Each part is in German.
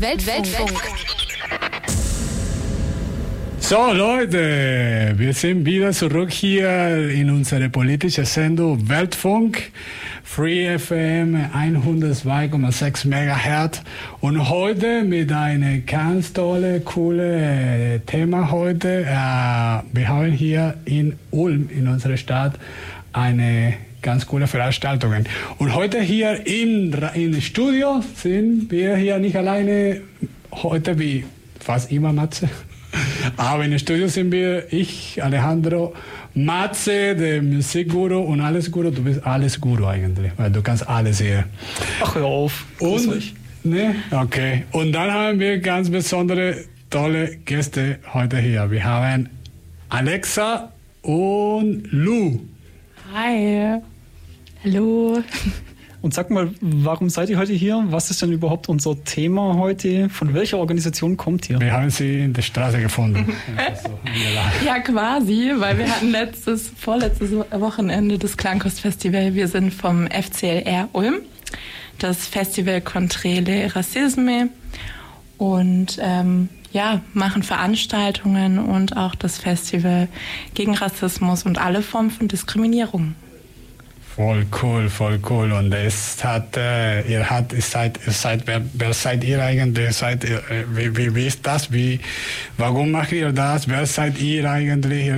Weltfunk. So Leute, wir sind wieder zurück hier in unserer politischen Sendung Weltfunk. Free FM 102,6 MHz und heute mit einem ganz tolle, coole Thema heute. Äh, wir haben hier in Ulm, in unserer Stadt, eine ganz coole Veranstaltung. Und heute hier im, im Studio sind wir hier nicht alleine, heute wie fast immer Matze. Aber im Studio sind wir, ich, Alejandro, Matze, der Musikguru und alles Guru. Du bist alles Guru eigentlich, weil du kannst alles hier. Ach, hör auf. Und, ne? Okay. Und dann haben wir ganz besondere, tolle Gäste heute hier. Wir haben Alexa und Lou. Hi. Hallo. Und sag mal, warum seid ihr heute hier? Was ist denn überhaupt unser Thema heute? Von welcher Organisation kommt ihr? Wir haben sie in der Straße gefunden. ja, quasi, weil wir hatten letztes, vorletztes Wochenende das Klangkostfestival. Wir sind vom FCLR Ulm, das Festival Contre les Racisme und ähm, ja, machen Veranstaltungen und auch das Festival gegen Rassismus und alle Formen von Diskriminierung. Voll cool, voll cool. Und es hat, äh, ihr hat, ihr seid, ihr seid, wer, wer seid ihr eigentlich? Seid ihr, äh, wie, wie, wie, ist das? Wie, warum macht ihr das? Wer seid ihr eigentlich?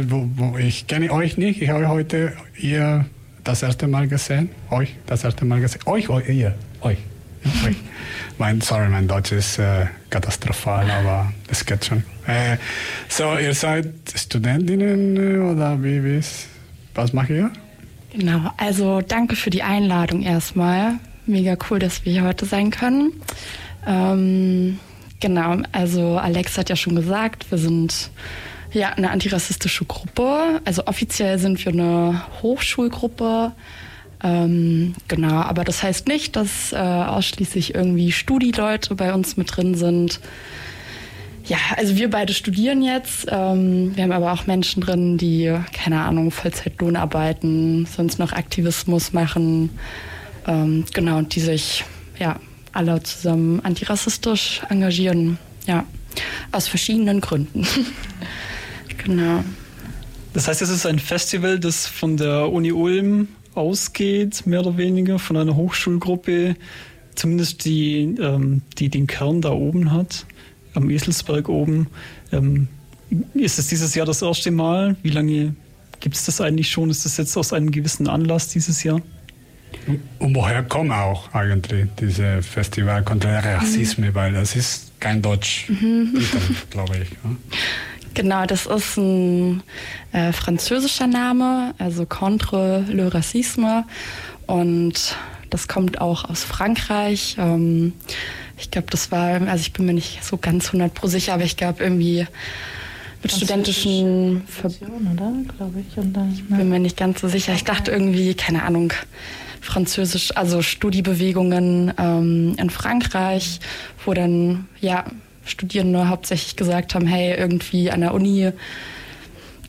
Ich kenne euch nicht. Ich habe heute ihr das erste Mal gesehen. Euch das erste Mal gesehen. Euch, euch ihr, euch. Euch. Mein, sorry, mein Deutsch ist äh, katastrophal, aber es geht schon. Äh, so, ihr seid Studentinnen äh, oder wie, wie ist, was macht ihr? Genau, also danke für die Einladung erstmal. Mega cool, dass wir hier heute sein können. Ähm, genau, also Alex hat ja schon gesagt, wir sind ja eine antirassistische Gruppe. Also offiziell sind wir eine Hochschulgruppe. Ähm, genau, aber das heißt nicht, dass äh, ausschließlich irgendwie Studieleute bei uns mit drin sind. Ja, also wir beide studieren jetzt. Ähm, wir haben aber auch Menschen drin, die, keine Ahnung, Vollzeitlohn arbeiten, sonst noch Aktivismus machen. Ähm, genau, und die sich ja alle zusammen antirassistisch engagieren. Ja, aus verschiedenen Gründen. genau. Das heißt, es ist ein Festival, das von der Uni Ulm ausgeht, mehr oder weniger, von einer Hochschulgruppe, zumindest die, ähm, die den Kern da oben hat am Eselsberg oben. Ähm, ist es dieses Jahr das erste Mal? Wie lange gibt es das eigentlich schon? Ist das jetzt aus einem gewissen Anlass dieses Jahr? Und woher kommt auch eigentlich dieses Festival contra Rassisme? Mhm. Weil das ist kein Deutsch, mhm. glaube ich. Ja? Genau, das ist ein äh, französischer Name, also Contre le Racisme. Und das kommt auch aus Frankreich. Ähm, ich glaube, das war, also ich bin mir nicht so ganz 100 pro sicher, aber ich glaube irgendwie mit studentischen Ver oder? Glaube ich. Und dann, ich bin mir nicht ganz so sicher. Ich dachte irgendwie, keine Ahnung, Französisch, also Studiebewegungen ähm, in Frankreich, wo dann ja Studierende hauptsächlich gesagt haben, hey, irgendwie an der Uni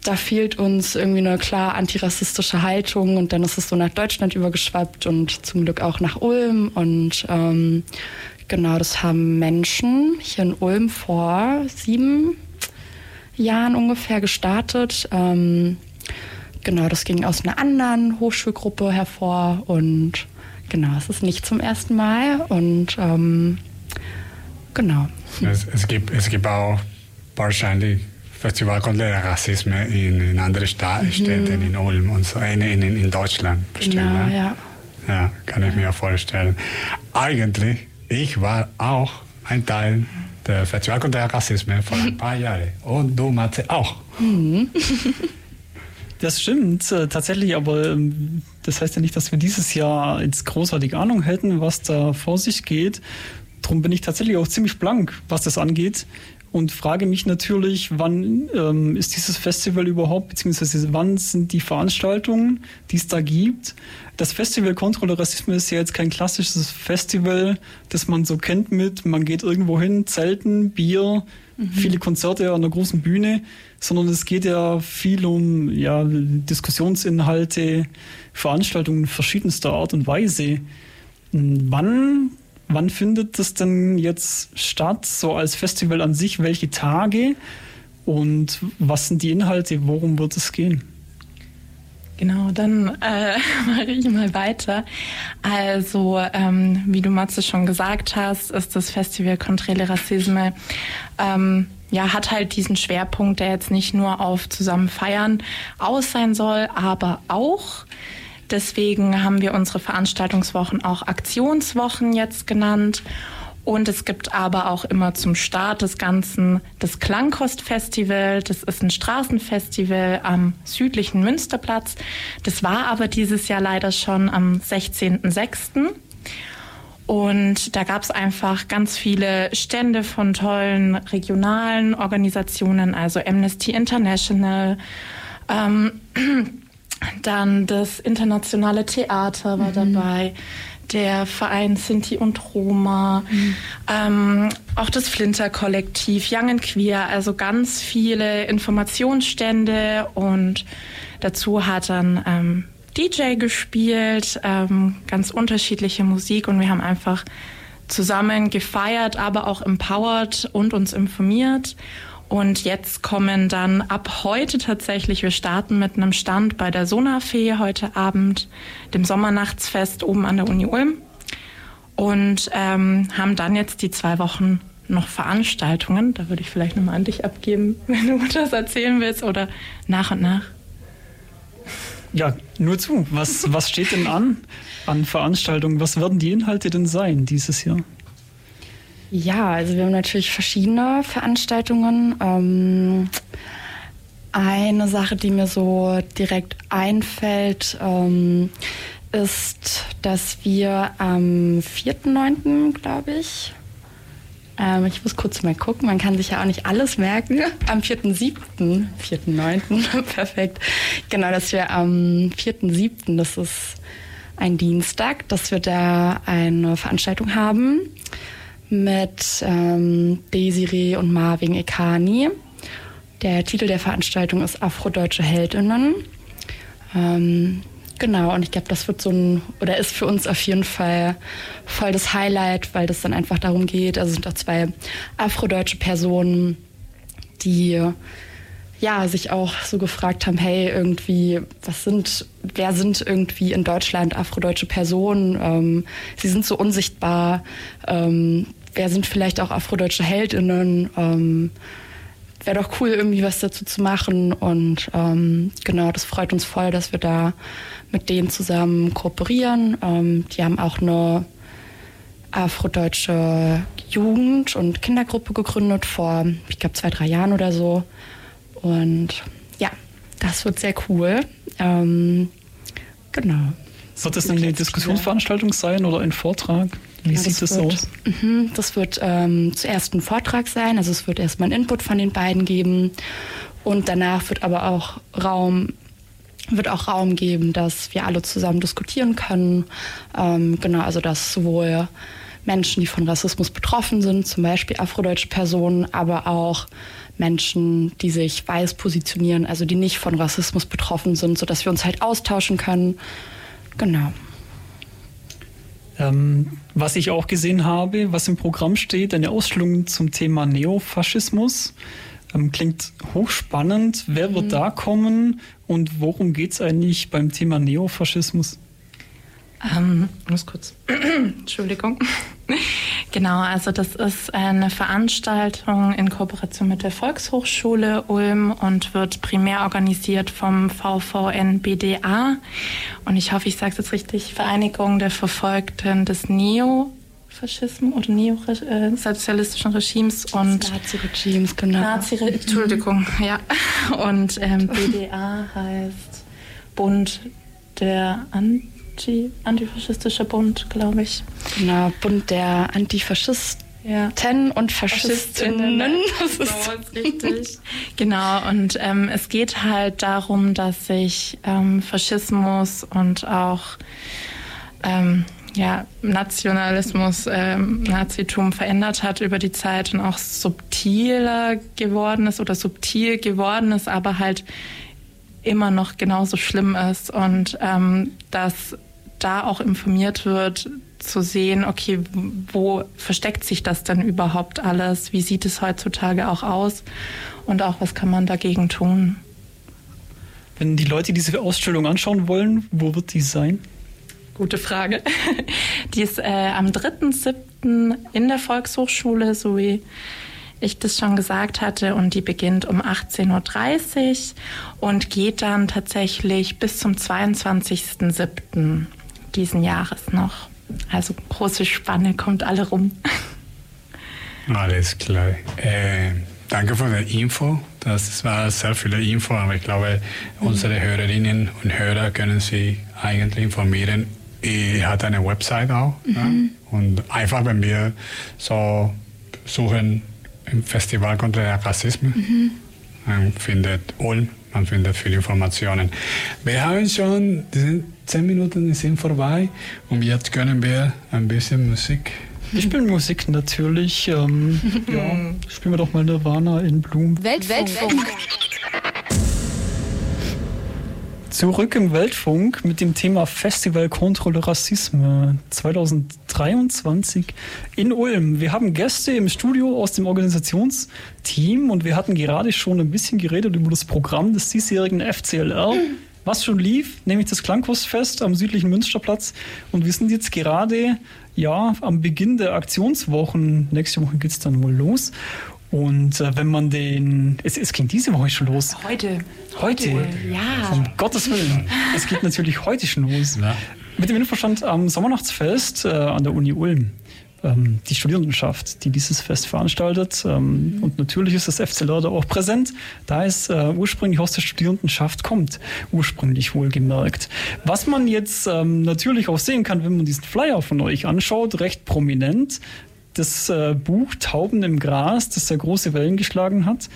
da fehlt uns irgendwie eine klar antirassistische Haltung und dann ist es so nach Deutschland übergeschwappt und zum Glück auch nach Ulm und ähm, Genau, das haben Menschen hier in Ulm vor sieben Jahren ungefähr gestartet. Ähm, genau, das ging aus einer anderen Hochschulgruppe hervor und genau, es ist nicht zum ersten Mal und ähm, genau. Es, es, gibt, es gibt auch wahrscheinlich Festival contra Rassismus in, in anderen Sta mhm. Städten, in Ulm und so, in, in, in Deutschland bestimmt. Genau, ne? ja. Ja, kann ich mir vorstellen. Eigentlich ich war auch ein Teil der Vertretung der Rassismus vor ein paar Jahren. Und du, Matze, auch. Mhm. Das stimmt äh, tatsächlich, aber ähm, das heißt ja nicht, dass wir dieses Jahr jetzt großartig Ahnung hätten, was da vor sich geht. Darum bin ich tatsächlich auch ziemlich blank, was das angeht und frage mich natürlich, wann ähm, ist dieses Festival überhaupt, beziehungsweise wann sind die Veranstaltungen, die es da gibt. Das Festival Kontrolle Rassismus ist ja jetzt kein klassisches Festival, das man so kennt mit, man geht irgendwo hin, Zelten, Bier, mhm. viele Konzerte an der großen Bühne, sondern es geht ja viel um ja, Diskussionsinhalte, Veranstaltungen verschiedenster Art und Weise. Wann Wann findet das denn jetzt statt, so als Festival an sich? Welche Tage? Und was sind die Inhalte? Worum wird es gehen? Genau, dann äh, mache ich mal weiter. Also, ähm, wie du Matze schon gesagt hast, ist das Festival Contre le Racisme ähm, ja, hat halt diesen Schwerpunkt, der jetzt nicht nur auf zusammen feiern aus sein soll, aber auch Deswegen haben wir unsere Veranstaltungswochen auch Aktionswochen jetzt genannt. Und es gibt aber auch immer zum Start des Ganzen das Klangkostfestival. Das ist ein Straßenfestival am südlichen Münsterplatz. Das war aber dieses Jahr leider schon am 16.06. Und da gab es einfach ganz viele Stände von tollen regionalen Organisationen, also Amnesty International, ähm, dann das internationale Theater war mhm. dabei, der Verein Sinti und Roma, mhm. ähm, auch das Flinter-Kollektiv, Young and Queer, also ganz viele Informationsstände und dazu hat dann ähm, DJ gespielt, ähm, ganz unterschiedliche Musik und wir haben einfach zusammen gefeiert, aber auch empowered und uns informiert. Und jetzt kommen dann ab heute tatsächlich, wir starten mit einem Stand bei der Sonafee heute Abend, dem Sommernachtsfest oben an der Uni Ulm. Und ähm, haben dann jetzt die zwei Wochen noch Veranstaltungen. Da würde ich vielleicht nochmal an dich abgeben, wenn du das erzählen willst oder nach und nach. Ja, nur zu. Was, was steht denn an an Veranstaltungen? Was werden die Inhalte denn sein dieses Jahr? Ja, also wir haben natürlich verschiedene Veranstaltungen. Ähm, eine Sache, die mir so direkt einfällt, ähm, ist, dass wir am 4.9., glaube ich, ähm, ich muss kurz mal gucken, man kann sich ja auch nicht alles merken, am 4.7., 4.9., perfekt, genau, dass wir am 4.7., das ist ein Dienstag, dass wir da eine Veranstaltung haben mit ähm, Desiree und Marvin Ekani. Der Titel der Veranstaltung ist Afrodeutsche Heldinnen. Ähm, genau, und ich glaube, das wird so ein, oder ist für uns auf jeden Fall voll das Highlight, weil das dann einfach darum geht, also sind auch zwei afrodeutsche Personen, die ja, sich auch so gefragt haben, hey, irgendwie, was sind, wer sind irgendwie in Deutschland afrodeutsche Personen? Ähm, sie sind so unsichtbar. Ähm, wer sind vielleicht auch afrodeutsche Heldinnen? Ähm, Wäre doch cool, irgendwie was dazu zu machen. Und ähm, genau, das freut uns voll, dass wir da mit denen zusammen kooperieren. Ähm, die haben auch eine afrodeutsche Jugend- und Kindergruppe gegründet vor, ich glaube, zwei, drei Jahren oder so. Und ja, das wird sehr cool. Ähm, genau. Wird das eine Diskussionsveranstaltung sein oder ein Vortrag? Wie ja, sieht das, das wird, aus? Mhm, das wird ähm, zuerst ein Vortrag sein, also es wird erstmal einen Input von den beiden geben und danach wird aber auch Raum wird auch Raum geben, dass wir alle zusammen diskutieren können. Ähm, genau, also dass sowohl Menschen, die von Rassismus betroffen sind, zum Beispiel afrodeutsche Personen, aber auch Menschen, die sich weiß positionieren, also die nicht von Rassismus betroffen sind, sodass wir uns halt austauschen können. Genau. Ähm, was ich auch gesehen habe, was im Programm steht, eine Ausstellung zum Thema Neofaschismus. Ähm, klingt hochspannend. Wer wird mhm. da kommen und worum geht es eigentlich beim Thema Neofaschismus? Ähm, muss kurz. Entschuldigung. genau, also das ist eine Veranstaltung in Kooperation mit der Volkshochschule Ulm und wird primär organisiert vom VVN BDA. Und ich hoffe, ich sage es jetzt richtig, Vereinigung der Verfolgten des Neo Faschismus oder neosozialistischen Regimes und Nazi-Regimes, genau. Nazi Entschuldigung, ja. Und ähm, BDA heißt Bund der Anti Anti antifaschistischer Bund, glaube ich. Genau, Bund der Antifaschisten. Ja. und Faschistinnen. Das ist so, richtig. genau, und ähm, es geht halt darum, dass sich ähm, Faschismus und auch ähm, ja, Nationalismus, ähm, Nazitum verändert hat über die Zeit und auch subtiler geworden ist oder subtil geworden ist, aber halt immer noch genauso schlimm ist und ähm, dass da auch informiert wird, zu sehen, okay, wo versteckt sich das denn überhaupt alles? Wie sieht es heutzutage auch aus? Und auch, was kann man dagegen tun? Wenn die Leute diese Ausstellung anschauen wollen, wo wird die sein? Gute Frage. Die ist äh, am 3.7. in der Volkshochschule, so wie ich das schon gesagt hatte, und die beginnt um 18.30 Uhr und geht dann tatsächlich bis zum 22.7. diesen Jahres noch. Also große Spanne, kommt alle rum. Alles klar. Äh, danke für die Info. Das war sehr viele Info, aber ich glaube, unsere Hörerinnen und Hörer können sich eigentlich informieren. Ich hat eine Website auch. Mhm. Ja? Und einfach, wenn wir so suchen im Festival kontra Rassismus, mhm. findet Ulm, man findet viele Informationen. Wir haben schon, die sind zehn Minuten sind vorbei und jetzt können wir ein bisschen Musik. Wir spielen Musik natürlich. Ähm, ja, spielen wir doch mal Nirvana in Bloom. Welt, Weltfunk. Zurück im Weltfunk mit dem Thema Festival contre le Racisme 2023 in Ulm. Wir haben Gäste im Studio aus dem Organisationsteam und wir hatten gerade schon ein bisschen geredet über das Programm des diesjährigen FCLR. Was schon lief, nämlich das Klangkostfest am südlichen Münsterplatz. Und wir sind jetzt gerade ja, am Beginn der Aktionswochen. Nächste Woche geht es dann wohl los. Und äh, wenn man den. Es, es ging diese Woche schon los. Heute. Heute? Ja. Um Gottes Willen. Es geht natürlich heute schon los. Ja. Mit dem Infostand am Sommernachtsfest äh, an der Uni Ulm. Ähm, die Studierendenschaft, die dieses Fest veranstaltet. Ähm, und natürlich ist das FCLR da auch präsent, da es äh, ursprünglich aus der Studierendenschaft kommt. Ursprünglich wohlgemerkt. Was man jetzt ähm, natürlich auch sehen kann, wenn man diesen Flyer von euch anschaut, recht prominent, das äh, Buch Tauben im Gras, das sehr große Wellen geschlagen hat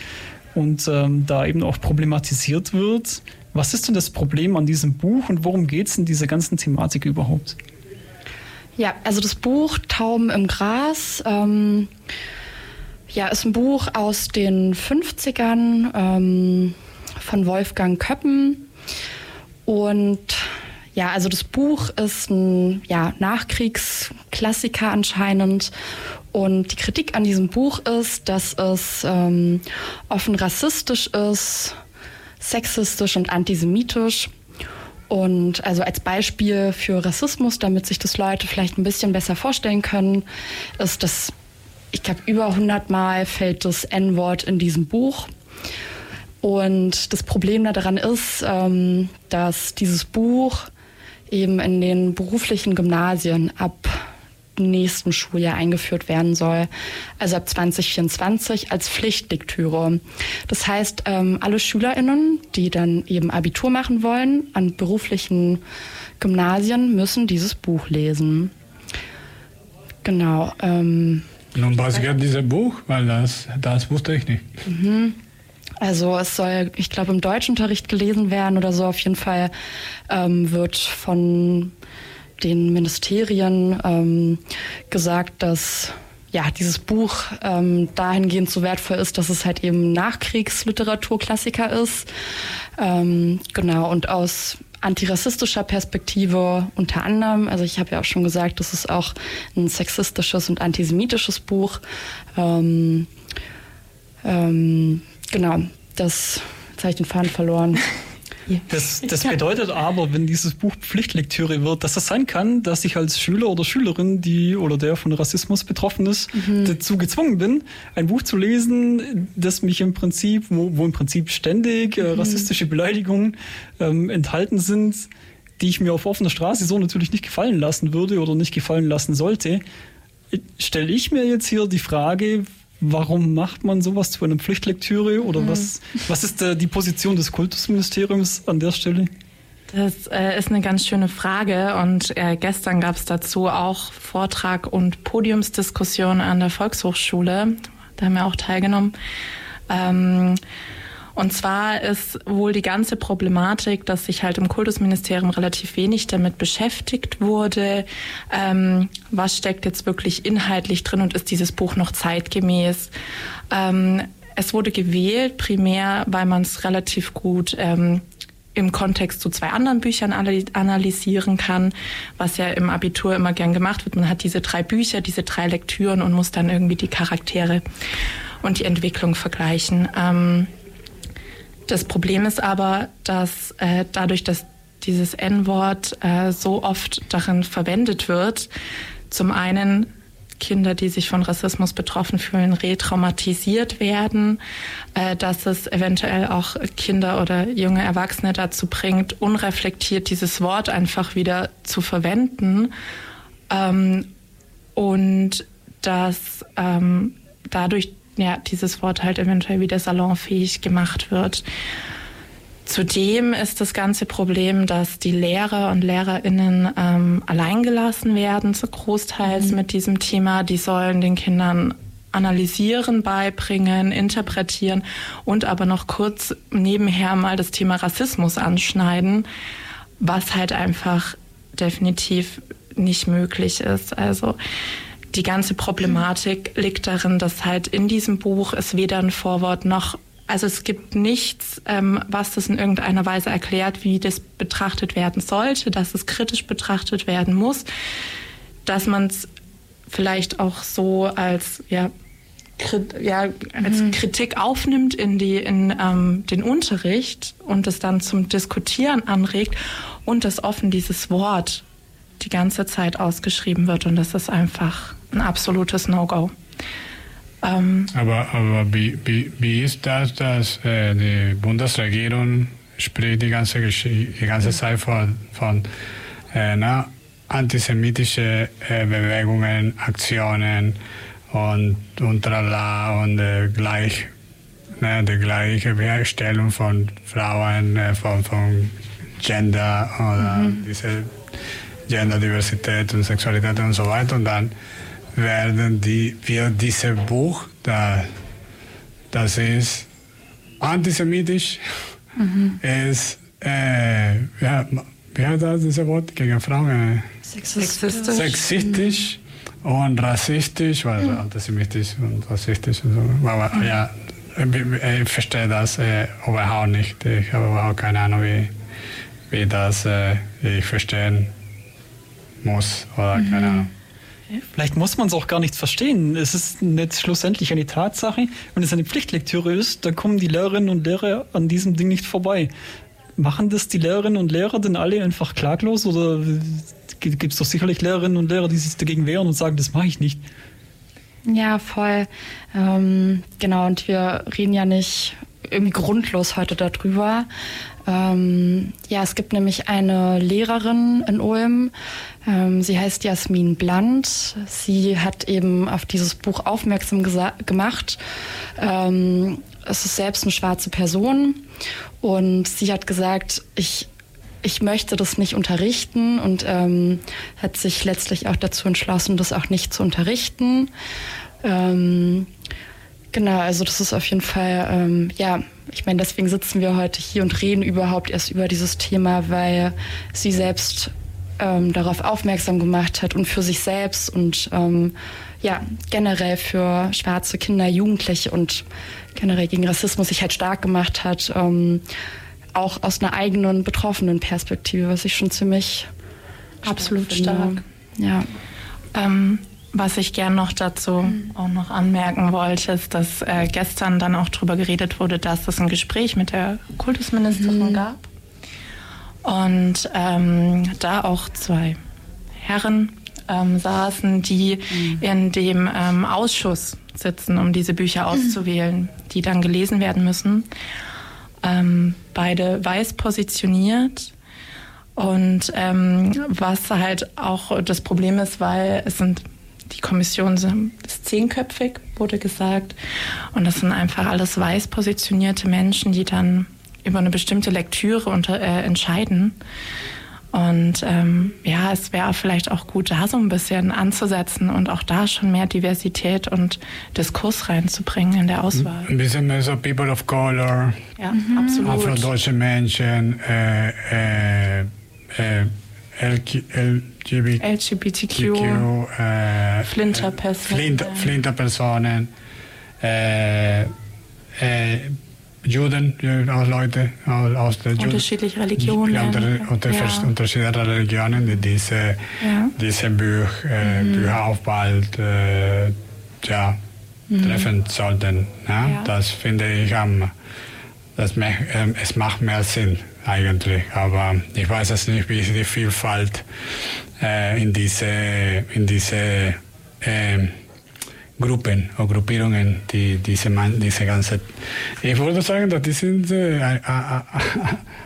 und ähm, da eben auch problematisiert wird. Was ist denn das Problem an diesem Buch und worum geht es in dieser ganzen Thematik überhaupt? Ja, also das Buch Tauben im Gras ähm, ja, ist ein Buch aus den 50ern ähm, von Wolfgang Köppen. Und ja, also das Buch ist ein ja, Nachkriegsklassiker anscheinend. Und die Kritik an diesem Buch ist, dass es ähm, offen rassistisch ist, sexistisch und antisemitisch. Und also als Beispiel für Rassismus, damit sich das Leute vielleicht ein bisschen besser vorstellen können, ist, dass ich glaube, über 100 Mal fällt das N-Wort in diesem Buch. Und das Problem daran ist, ähm, dass dieses Buch eben in den beruflichen Gymnasien ab nächsten Schuljahr eingeführt werden soll, also ab 2024 als Pflichtlektüre. Das heißt, ähm, alle Schülerinnen, die dann eben Abitur machen wollen an beruflichen Gymnasien, müssen dieses Buch lesen. Genau. Ähm, Nun, was geht dieses Buch? Weil das, das wusste ich nicht. Mhm. Also es soll, ich glaube, im Deutschunterricht gelesen werden oder so. Auf jeden Fall ähm, wird von den Ministerien ähm, gesagt, dass ja, dieses Buch ähm, dahingehend so wertvoll ist, dass es halt eben Nachkriegsliteraturklassiker ist. Ähm, genau, und aus antirassistischer Perspektive unter anderem, also ich habe ja auch schon gesagt, das ist auch ein sexistisches und antisemitisches Buch. Ähm, ähm, genau, das, jetzt habe ich den Faden verloren. Das, das bedeutet aber, wenn dieses Buch Pflichtlektüre wird, dass das sein kann, dass ich als Schüler oder Schülerin, die oder der von Rassismus betroffen ist, mhm. dazu gezwungen bin, ein Buch zu lesen, das mich im Prinzip, wo, wo im Prinzip ständig äh, mhm. rassistische Beleidigungen ähm, enthalten sind, die ich mir auf offener Straße so natürlich nicht gefallen lassen würde oder nicht gefallen lassen sollte, stelle ich mir jetzt hier die Frage, warum macht man sowas zu einer Pflichtlektüre oder mhm. was, was ist äh, die Position des Kultusministeriums an der Stelle? Das äh, ist eine ganz schöne Frage und äh, gestern gab es dazu auch Vortrag und Podiumsdiskussion an der Volkshochschule. Da haben wir auch teilgenommen. Ähm, und zwar ist wohl die ganze Problematik, dass sich halt im Kultusministerium relativ wenig damit beschäftigt wurde. Ähm, was steckt jetzt wirklich inhaltlich drin und ist dieses Buch noch zeitgemäß? Ähm, es wurde gewählt, primär, weil man es relativ gut ähm, im Kontext zu zwei anderen Büchern analysieren kann, was ja im Abitur immer gern gemacht wird. Man hat diese drei Bücher, diese drei Lektüren und muss dann irgendwie die Charaktere und die Entwicklung vergleichen. Ähm, das Problem ist aber, dass äh, dadurch, dass dieses N-Wort äh, so oft darin verwendet wird, zum einen Kinder, die sich von Rassismus betroffen fühlen, retraumatisiert werden, äh, dass es eventuell auch Kinder oder junge Erwachsene dazu bringt, unreflektiert dieses Wort einfach wieder zu verwenden. Ähm, und dass ähm, dadurch ja dieses Wort halt eventuell wieder salonfähig gemacht wird. Zudem ist das ganze Problem, dass die Lehrer und Lehrerinnen ähm, alleingelassen werden, zu großteils mhm. mit diesem Thema. Die sollen den Kindern analysieren, beibringen, interpretieren und aber noch kurz nebenher mal das Thema Rassismus anschneiden, was halt einfach definitiv nicht möglich ist. Also die ganze Problematik liegt darin, dass halt in diesem Buch es weder ein Vorwort noch also es gibt nichts, ähm, was das in irgendeiner Weise erklärt, wie das betrachtet werden sollte, dass es kritisch betrachtet werden muss, dass man es vielleicht auch so als ja, Krit ja als mhm. Kritik aufnimmt in die in ähm, den Unterricht und es dann zum Diskutieren anregt und dass offen dieses Wort die ganze Zeit ausgeschrieben wird und das ist einfach ein absolutes No-Go. Ähm, aber aber wie, wie, wie ist das, dass äh, die Bundesregierung spricht die ganze, die ganze Zeit von, von äh, na, antisemitischen äh, Bewegungen, Aktionen und, und trala und äh, gleich, ne, die gleiche Herstellung von Frauen, äh, von, von Gender oder mhm. diese Genderdiversität und Sexualität und so weiter. Und dann werden die, wir dieses Buch, da, das ist antisemitisch, mhm. ist, äh, ja, wie heißt das, dieses Wort gegen Frauen? Sexistisch. Sexistisch und rassistisch, weil mhm. antisemitisch und rassistisch und so. Aber mhm. ja, ich verstehe das äh, überhaupt nicht. Ich habe überhaupt keine Ahnung, wie, wie das äh, ich verstehen muss oder keine mhm. Ahnung. Vielleicht muss man es auch gar nicht verstehen. Es ist nicht schlussendlich eine Tatsache. Wenn es eine Pflichtlektüre ist, dann kommen die Lehrerinnen und Lehrer an diesem Ding nicht vorbei. Machen das die Lehrerinnen und Lehrer denn alle einfach klaglos oder gibt es doch sicherlich Lehrerinnen und Lehrer, die sich dagegen wehren und sagen, das mache ich nicht? Ja, voll. Ähm, genau, und wir reden ja nicht irgendwie grundlos heute darüber. Ähm, ja, es gibt nämlich eine Lehrerin in Ulm, sie heißt Jasmin Bland. Sie hat eben auf dieses Buch aufmerksam gemacht. Ähm, es ist selbst eine schwarze Person und sie hat gesagt, ich ich möchte das nicht unterrichten und ähm, hat sich letztlich auch dazu entschlossen, das auch nicht zu unterrichten. Ähm, genau, also das ist auf jeden Fall, ähm, ja, ich meine, deswegen sitzen wir heute hier und reden überhaupt erst über dieses Thema, weil sie selbst ähm, darauf aufmerksam gemacht hat und für sich selbst und ähm, ja, generell für schwarze Kinder, Jugendliche und generell gegen Rassismus sich halt stark gemacht hat, ähm, auch aus einer eigenen betroffenen Perspektive, was ich schon ziemlich absolut stark. stark. Ja. Ähm, was ich gern noch dazu mhm. auch noch anmerken wollte, ist, dass äh, gestern dann auch darüber geredet wurde, dass es ein Gespräch mit der Kultusministerin mhm. gab und ähm, da auch zwei Herren ähm, saßen, die mhm. in dem ähm, Ausschuss sitzen, um diese Bücher auszuwählen, die dann gelesen werden müssen. Ähm, beide weiß positioniert. Und ähm, was halt auch das Problem ist, weil es sind die Kommission ist zehnköpfig, wurde gesagt. Und das sind einfach alles weiß positionierte Menschen, die dann über eine bestimmte Lektüre unter, äh, entscheiden. Und ähm, ja, es wäre vielleicht auch gut, da so ein bisschen anzusetzen und auch da schon mehr Diversität und Diskurs reinzubringen in der Auswahl. Ein bisschen mehr so People of Color, ja, mhm. absolut. afrodeutsche Menschen, äh, äh, äh LGBT, LGBTQ, äh, Flinterpersonen, Flinter, Flinterpersonen äh, äh, Juden, auch Leute aus der unterschiedliche Religionen, ja, unter, ja. unterschiedliche Religionen, die diese, ja. diese Büch, äh, mhm. Bücher auch bald äh, ja, mhm. treffen sollten. Ja? Das finde ich am, das, äh, es macht mehr Sinn eigentlich, aber ich weiß es nicht, wie die Vielfalt äh, in diese, in diese äh, Gruppen oder Gruppierungen, die diese, diese ganze. Ich würde sagen, dass die sind äh,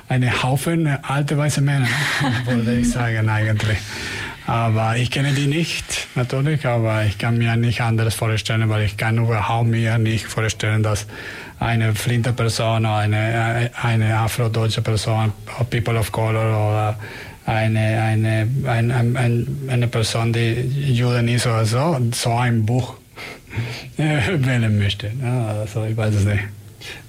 eine Haufen alte weiße Männer, würde ich sagen eigentlich. Aber ich kenne die nicht, natürlich, aber ich kann mir nicht anderes vorstellen, weil ich kann überhaupt mir nicht vorstellen, dass eine flinte Person oder eine, eine afrodeutsche Person, People of Color oder eine, eine, eine, eine, eine Person, die Juden ist oder so, so ein Buch wählen möchte. Ja, also ich weiß es nicht.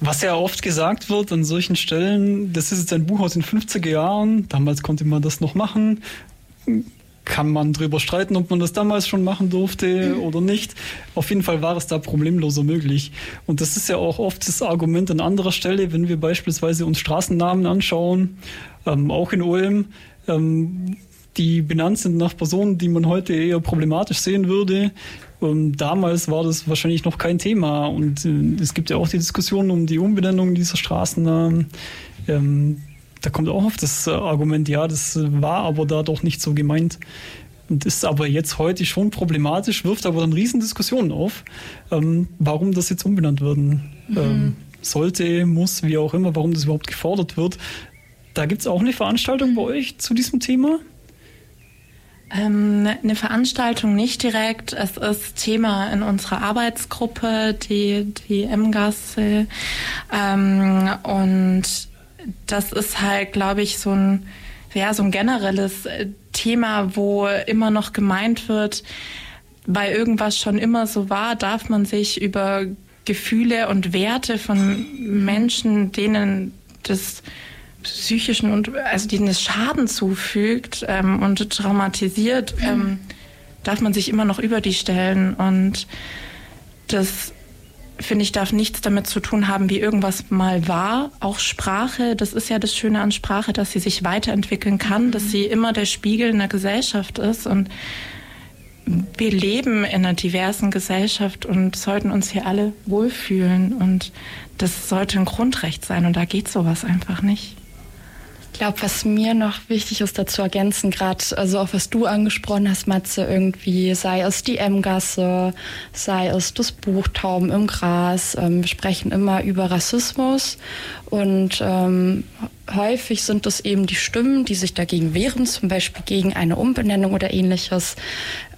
Was ja oft gesagt wird an solchen Stellen, das ist jetzt ein Buch aus den 50er Jahren, damals konnte man das noch machen. Kann man darüber streiten, ob man das damals schon machen durfte oder nicht. Auf jeden Fall war es da problemloser möglich. Und das ist ja auch oft das Argument an anderer Stelle, wenn wir beispielsweise uns Straßennamen anschauen, ähm, auch in Ulm, ähm, die benannt sind nach Personen, die man heute eher problematisch sehen würde. Und damals war das wahrscheinlich noch kein Thema. Und äh, es gibt ja auch die Diskussion um die Umbenennung dieser Straßennamen. Ähm, da kommt auch oft das Argument, ja, das war aber da doch nicht so gemeint. Und ist aber jetzt heute schon problematisch, wirft aber dann Riesendiskussionen auf, ähm, warum das jetzt umbenannt werden mhm. ähm, sollte, muss, wie auch immer, warum das überhaupt gefordert wird. Da gibt es auch eine Veranstaltung bei euch zu diesem Thema? Ähm, eine Veranstaltung nicht direkt. Es ist Thema in unserer Arbeitsgruppe, die, die M-Gasse. Ähm, und das ist halt, glaube ich, so ein, ja, so ein generelles Thema, wo immer noch gemeint wird, weil irgendwas schon immer so war, darf man sich über Gefühle und Werte von Menschen, denen das psychischen und also denen es Schaden zufügt ähm, und traumatisiert, ähm, darf man sich immer noch über die stellen. Und das finde ich, darf nichts damit zu tun haben, wie irgendwas mal war. Auch Sprache, das ist ja das Schöne an Sprache, dass sie sich weiterentwickeln kann, dass sie immer der Spiegel in der Gesellschaft ist. Und wir leben in einer diversen Gesellschaft und sollten uns hier alle wohlfühlen. Und das sollte ein Grundrecht sein. Und da geht sowas einfach nicht. Ich glaube, was mir noch wichtig ist, dazu ergänzen, gerade also auch was du angesprochen hast, Matze, irgendwie, sei es die M-Gasse, sei es das Buch Tauben im Gras. Ähm, wir sprechen immer über Rassismus und ähm, häufig sind es eben die Stimmen, die sich dagegen wehren, zum Beispiel gegen eine Umbenennung oder ähnliches.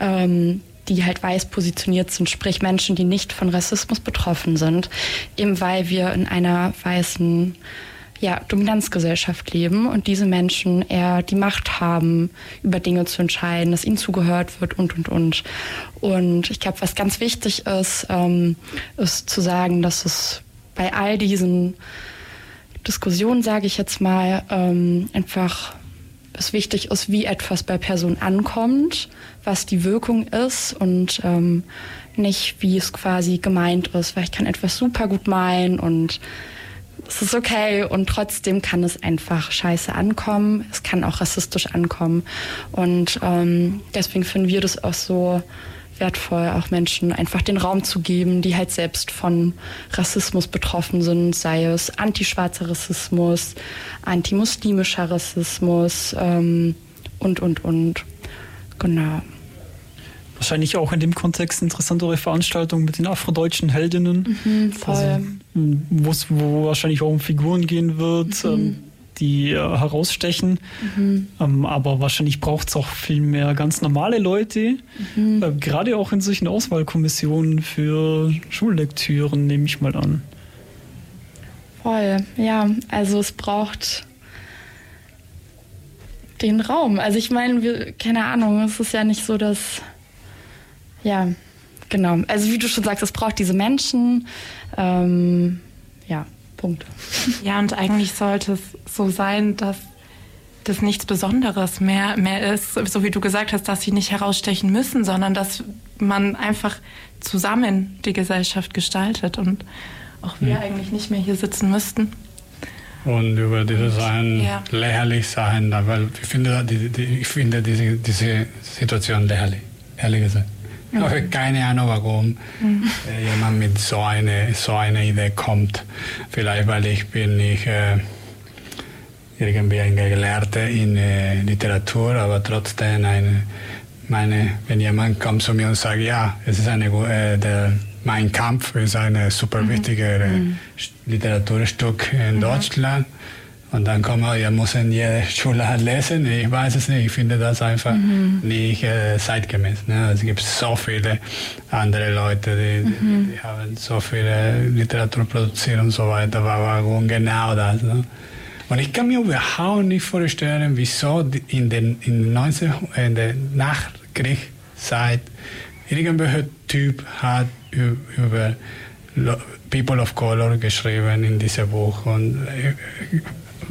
Ähm, die halt weiß positioniert sind, sprich Menschen, die nicht von Rassismus betroffen sind, eben weil wir in einer weißen ja, Dominanzgesellschaft leben und diese Menschen eher die Macht haben, über Dinge zu entscheiden, dass ihnen zugehört wird und, und, und. Und ich glaube, was ganz wichtig ist, ähm, ist zu sagen, dass es bei all diesen Diskussionen, sage ich jetzt mal, ähm, einfach es wichtig ist, wie etwas bei Personen ankommt, was die Wirkung ist und ähm, nicht, wie es quasi gemeint ist, weil ich kann etwas super gut meinen und es ist okay und trotzdem kann es einfach scheiße ankommen. Es kann auch rassistisch ankommen. Und ähm, deswegen finden wir das auch so wertvoll, auch Menschen einfach den Raum zu geben, die halt selbst von Rassismus betroffen sind, sei es antischwarzer Rassismus, antimuslimischer Rassismus ähm, und, und, und. Genau. Wahrscheinlich auch in dem Kontext interessantere Veranstaltung mit den afrodeutschen Heldinnen. Mhm, voll. Also, wo wahrscheinlich auch um Figuren gehen wird, mhm. ähm, die äh, herausstechen. Mhm. Ähm, aber wahrscheinlich braucht es auch viel mehr ganz normale Leute, mhm. äh, gerade auch in solchen Auswahlkommissionen für Schullektüren, nehme ich mal an. Voll, ja. Also es braucht den Raum. Also ich meine, keine Ahnung, es ist ja nicht so, dass ja, genau. Also wie du schon sagst, es braucht diese Menschen. Ähm, ja, Punkt. Ja, und eigentlich sollte es so sein, dass das nichts Besonderes mehr, mehr ist, so wie du gesagt hast, dass sie nicht herausstechen müssen, sondern dass man einfach zusammen die Gesellschaft gestaltet und auch wir mhm. eigentlich nicht mehr hier sitzen müssten. Und über diese Sachen ja. lächerlich sein, weil ich finde, die, die, ich finde diese, diese Situation lächerlich, ehrlich gesagt. Ich habe keine Ahnung, warum mhm. äh, jemand mit so einer so eine Idee kommt. Vielleicht, weil ich bin nicht äh, irgendwie ein Gelehrter in äh, Literatur, aber trotzdem eine, meine, wenn jemand kommt zu mir und sagt, ja, es ist eine, äh, der, mein Kampf ist ein super wichtiges mhm. mhm. Literaturstück in mhm. Deutschland und dann kommen wir, ja, muss in jeder Schule halt lesen. Ich weiß es nicht. Ich finde das einfach mhm. nicht äh, zeitgemäß. Ne? Also es gibt so viele andere Leute, die, mhm. die, die, haben so viele Literatur produziert und so weiter. Warum genau das? Ne? Und ich kann mir überhaupt nicht vorstellen, wieso in, den, in, 19, in der Nachkriegszeit irgendwelcher Typ hat über People of Color geschrieben in diesem Buch. Und äh,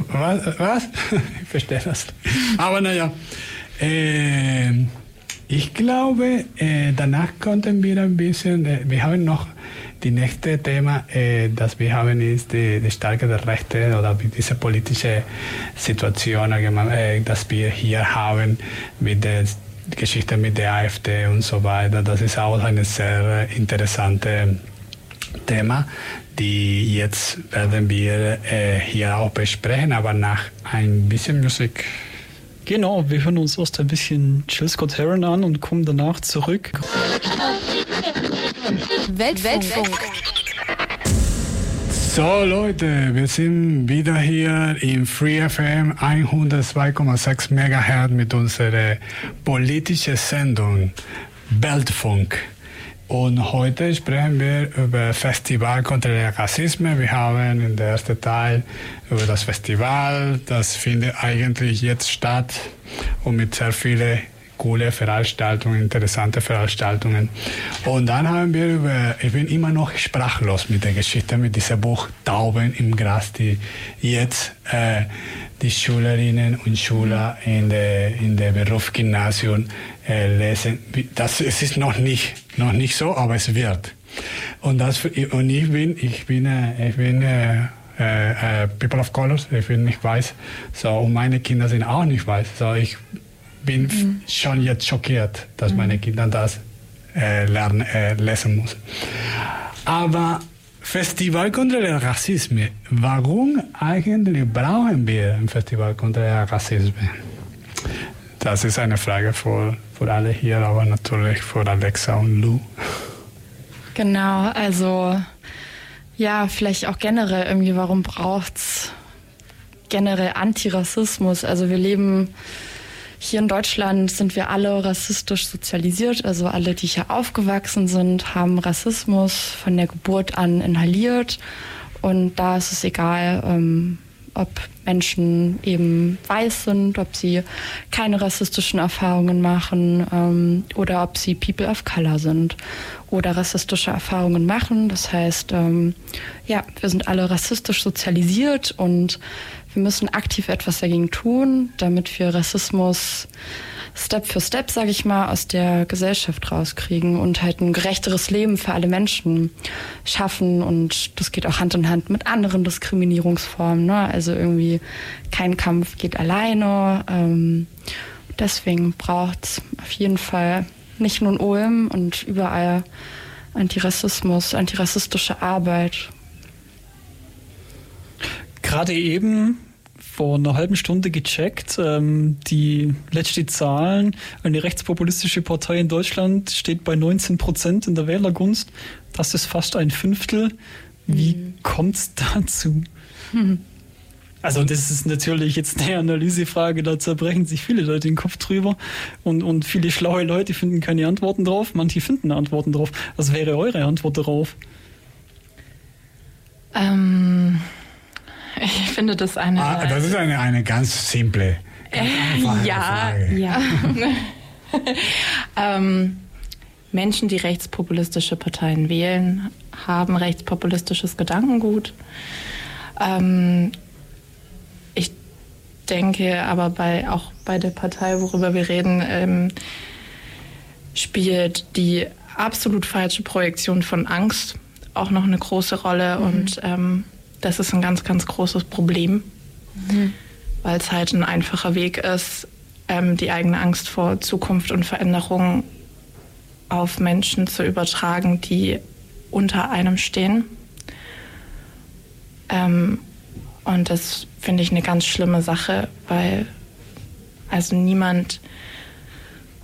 was? was? ich verstehe das. Aber naja, äh, ich glaube, äh, danach konnten wir ein bisschen, äh, wir haben noch die nächste Thema, äh, das wir haben, ist die, die Stärke der Rechte oder diese politische Situation, äh, dass wir hier haben mit der Geschichte mit der AfD und so weiter. Das ist auch eine sehr interessante Thema, die jetzt werden wir äh, hier auch besprechen, aber nach ein bisschen Musik. Genau, wir hören uns erst ein bisschen Jill Scott Heron an und kommen danach zurück. Weltfunk. So Leute, wir sind wieder hier im Free FM 102,6 MHz mit unserer politischen Sendung Weltfunk. Und heute sprechen wir über Festival kontra den Rassismus. Wir haben in der ersten Teil über das Festival. Das findet eigentlich jetzt statt und mit sehr vielen coole Veranstaltungen, interessante Veranstaltungen. Und dann haben wir über, ich bin immer noch sprachlos mit der Geschichte, mit diesem Buch Tauben im Gras, die jetzt äh, die Schülerinnen und Schüler in der, in der Berufsgymnasium lesen. Das es ist noch nicht, noch nicht so, aber es wird. Und, das, und ich bin, ich bin, äh, ich bin äh, äh, People of Colors, ich bin nicht weiß. So, und meine Kinder sind auch nicht weiß. So, ich bin mhm. schon jetzt schockiert, dass mhm. meine Kinder das äh, lernen, äh, lesen müssen. Aber Festival contra den Rassismus. Warum eigentlich brauchen wir ein Festival contra den Rassismus? Das ist eine Frage für, für alle hier, aber natürlich für Alexa und Lou. Genau, also ja, vielleicht auch generell irgendwie, warum braucht es generell Antirassismus? Also wir leben hier in Deutschland sind wir alle rassistisch sozialisiert, also alle, die hier aufgewachsen sind, haben Rassismus von der Geburt an inhaliert. Und da ist es egal, ähm, ob Menschen eben weiß sind, ob sie keine rassistischen Erfahrungen machen ähm, oder ob sie People of Color sind oder rassistische Erfahrungen machen. Das heißt, ähm, ja, wir sind alle rassistisch sozialisiert und wir müssen aktiv etwas dagegen tun, damit wir Rassismus Step für Step, sage ich mal, aus der Gesellschaft rauskriegen und halt ein gerechteres Leben für alle Menschen schaffen. Und das geht auch Hand in Hand mit anderen Diskriminierungsformen. Ne? Also irgendwie kein Kampf geht alleine. Ähm, deswegen braucht es auf jeden Fall nicht nur in Ulm und überall Antirassismus, antirassistische Arbeit gerade eben vor einer halben Stunde gecheckt. Ähm, die letzten Zahlen, eine rechtspopulistische Partei in Deutschland steht bei 19 Prozent in der Wählergunst. Das ist fast ein Fünftel. Wie mhm. kommt es dazu? Mhm. Also das ist natürlich jetzt eine Analysefrage, da zerbrechen sich viele Leute den Kopf drüber und, und viele schlaue Leute finden keine Antworten drauf, manche finden Antworten drauf. Was wäre eure Antwort darauf? Ähm, ich finde das eine. Ah, das ist eine, eine ganz simple. Ganz äh, ja, Frage. ja. ähm, Menschen, die rechtspopulistische Parteien wählen, haben rechtspopulistisches Gedankengut. Ähm, ich denke aber bei, auch bei der Partei, worüber wir reden, ähm, spielt die absolut falsche Projektion von Angst auch noch eine große Rolle mhm. und ähm, das ist ein ganz, ganz großes Problem, mhm. weil es halt ein einfacher Weg ist, ähm, die eigene Angst vor Zukunft und Veränderung auf Menschen zu übertragen, die unter einem stehen. Ähm, und das finde ich eine ganz schlimme Sache, weil also niemand,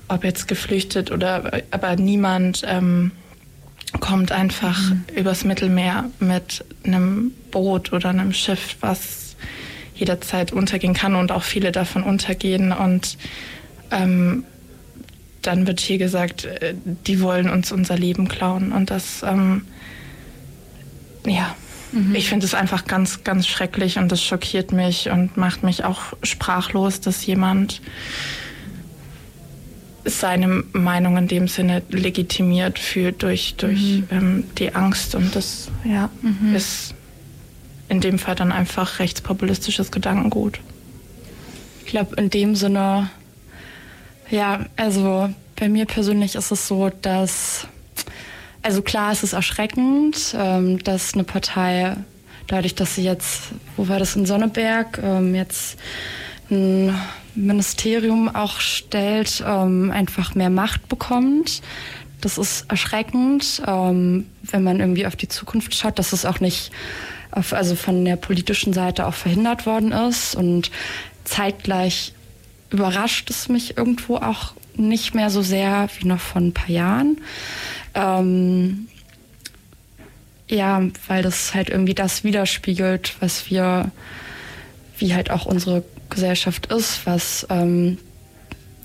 ob jetzt geflüchtet oder aber niemand ähm, kommt einfach mhm. übers Mittelmeer mit einem Boot oder einem Schiff, was jederzeit untergehen kann und auch viele davon untergehen. Und ähm, dann wird hier gesagt, äh, die wollen uns unser Leben klauen. Und das, ähm, ja, mhm. ich finde es einfach ganz, ganz schrecklich und das schockiert mich und macht mich auch sprachlos, dass jemand seine Meinung in dem Sinne legitimiert fühlt durch, durch mhm. ähm, die Angst. Und das ja, mhm. ist in dem Fall dann einfach rechtspopulistisches Gedankengut. Ich glaube, in dem Sinne, ja, also bei mir persönlich ist es so, dass, also klar, es ist erschreckend, ähm, dass eine Partei, dadurch, dass sie jetzt, wo war das in Sonneberg, ähm, jetzt ein Ministerium auch stellt, ähm, einfach mehr Macht bekommt. Das ist erschreckend, ähm, wenn man irgendwie auf die Zukunft schaut, dass es auch nicht auf, also von der politischen Seite auch verhindert worden ist. Und zeitgleich überrascht es mich irgendwo auch nicht mehr so sehr wie noch vor ein paar Jahren. Ähm, ja, weil das halt irgendwie das widerspiegelt, was wir, wie halt auch unsere Gesellschaft ist, was ähm,